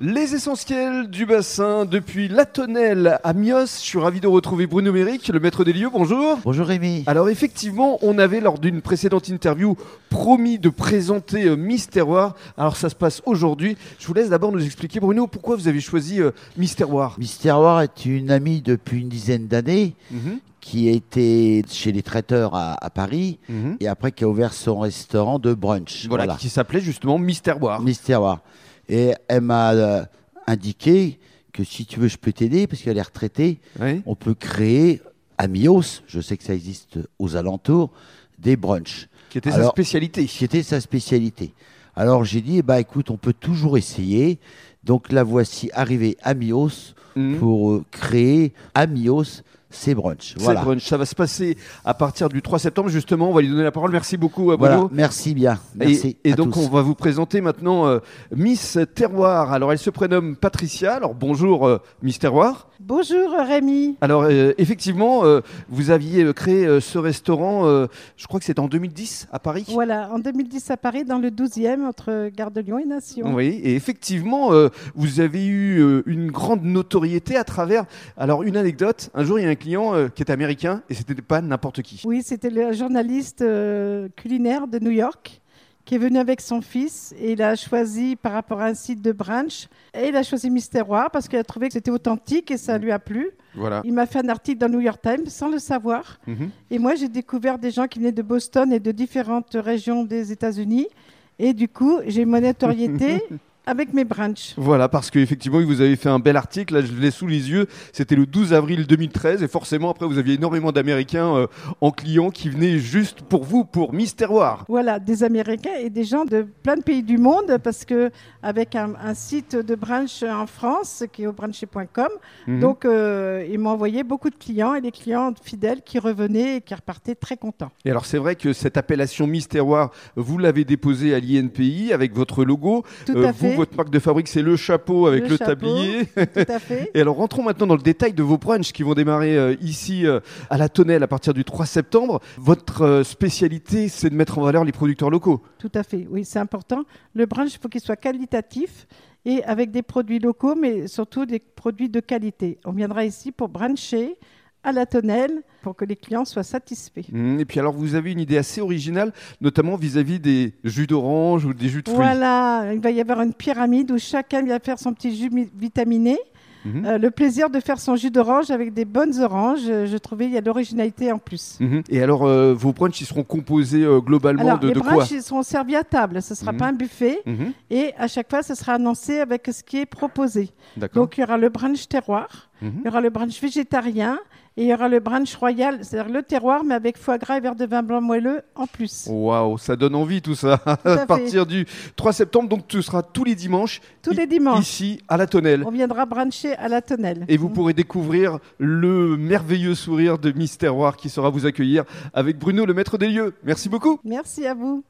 Les essentiels du bassin depuis la Tonnelle à Mios. Je suis ravi de retrouver Bruno Méric, le maître des lieux. Bonjour. Bonjour Rémi. Alors effectivement, on avait lors d'une précédente interview promis de présenter euh, Miss Terroir. Alors ça se passe aujourd'hui. Je vous laisse d'abord nous expliquer, Bruno, pourquoi vous avez choisi euh, Miss Terroir. Miss Terroir est une amie depuis une dizaine d'années Mhm, qui était chez les traiteurs à, à Paris mhm. et après qui a ouvert son restaurant de brunch. Voilà, qui s'appelait justement Miss Terroir. Miss Terroir. Et elle m'a euh, indiqué que si tu veux, je peux t'aider parce qu'elle est retraitée. Oui. On peut créer à Mios, je sais que ça existe aux alentours, des brunchs. Qui était sa spécialité. qui était sa spécialité. Alors j'ai dit, bah écoute, on peut toujours essayer. Donc la voici arrivée à Mios Mhm. pour euh, créer à Mios C'est Voilà. brunch. Ça va se passer à partir du 3 septembre, justement. On va lui donner la parole. Merci beaucoup, à Voilà. Merci bien. Merci. Et, et à donc tous. on va vous présenter maintenant euh, Miss Terroir. Alors elle se prénomme Patricia. Alors bonjour euh, Miss Terroir. Bonjour Rémi. Alors euh, effectivement, euh, vous aviez créé euh, ce restaurant, euh, je crois que c'était en 2010 à Paris. Voilà, en 2010 à Paris, dans le 12e, entre Gare de Lyon et Nation. Oui, et effectivement, euh, vous avez eu euh, une grande notoriété à travers. Alors, une anecdote un jour, il y a un client euh, qui est américain et c'était pas n'importe qui. Oui, c'était le journaliste euh, culinaire de New York qui est venu avec son fils et il a choisi par rapport à un site de brunch et il a choisi Misterroir parce qu'il a trouvé que c'était authentique et ça lui a plu. Voilà. Il m'a fait un article dans New York Times sans le savoir. Mhm. Et moi, j'ai découvert des gens qui venaient de Boston et de différentes régions des États-Unis. Et du coup, j'ai une notoriété avec mes brunchs. Voilà, parce qu'effectivement, vous avez fait un bel article, là je l'ai sous les yeux, c'était le 12 avril 2013, et forcément après vous aviez énormément d'Américains euh, en clients qui venaient juste pour vous, pour Miss Terroir. Voilà, des Américains et des gens de plein de pays du monde, parce que avec un, un site de brunch en France, qui est au bruncher.com, Mhm. donc euh, ils m'ont envoyé beaucoup de clients et des clients fidèles qui revenaient et qui repartaient très contents. Et alors c'est vrai que cette appellation Miss Terroir, vous l'avez déposée à l'INPI avec votre logo. Tout Euh, à vous, fait, votre marque de fabrique, c'est le chapeau avec le, Le chapeau. tablier. tout à fait. Et alors rentrons maintenant dans le détail de vos brunchs qui vont démarrer euh, ici euh, à la Tonnelle à partir du 3 septembre. Votre euh, spécialité, c'est de mettre en valeur les producteurs locaux. Tout à fait, oui, c'est important. Le brunch, il faut qu'il soit qualitatif et avec des produits locaux, mais surtout des produits de qualité. On viendra ici pour bruncher à la tonnelle pour que les clients soient satisfaits. Mm, Et puis alors vous avez une idée assez originale, notamment vis-à-vis des jus d'orange ou des jus de fruits. Voilà, il va y avoir une pyramide où chacun vient faire son petit jus mi- vitaminé. Mhm. Euh, le plaisir de faire son jus d'orange avec des bonnes oranges, euh, je trouvais il y a de l'originalité en plus. Mhm. Et alors euh, vos brunchs, ils seront composés globalement Alors, de, les de quoi brunchs, ils seront servis à table, ce ne sera pas un buffet. Et à chaque fois, ce sera annoncé avec ce qui est proposé. Donc, il y aura le brunch terroir, il y aura le brunch végétarien et il y aura le brunch royal, c'est-à-dire le terroir, mais avec foie gras et verre de vin blanc moelleux en plus. Waouh, ça donne envie tout ça. à, partir du 3 septembre, donc tu seras tous les dimanches Tous les dimanches, ici à la Tonnelle. on viendra bruncher à la tonnelle. Et vous pourrez découvrir le merveilleux sourire de Miss Terroir qui sera vous accueillir avec Bruno, le maître des lieux. Merci beaucoup. Merci à vous.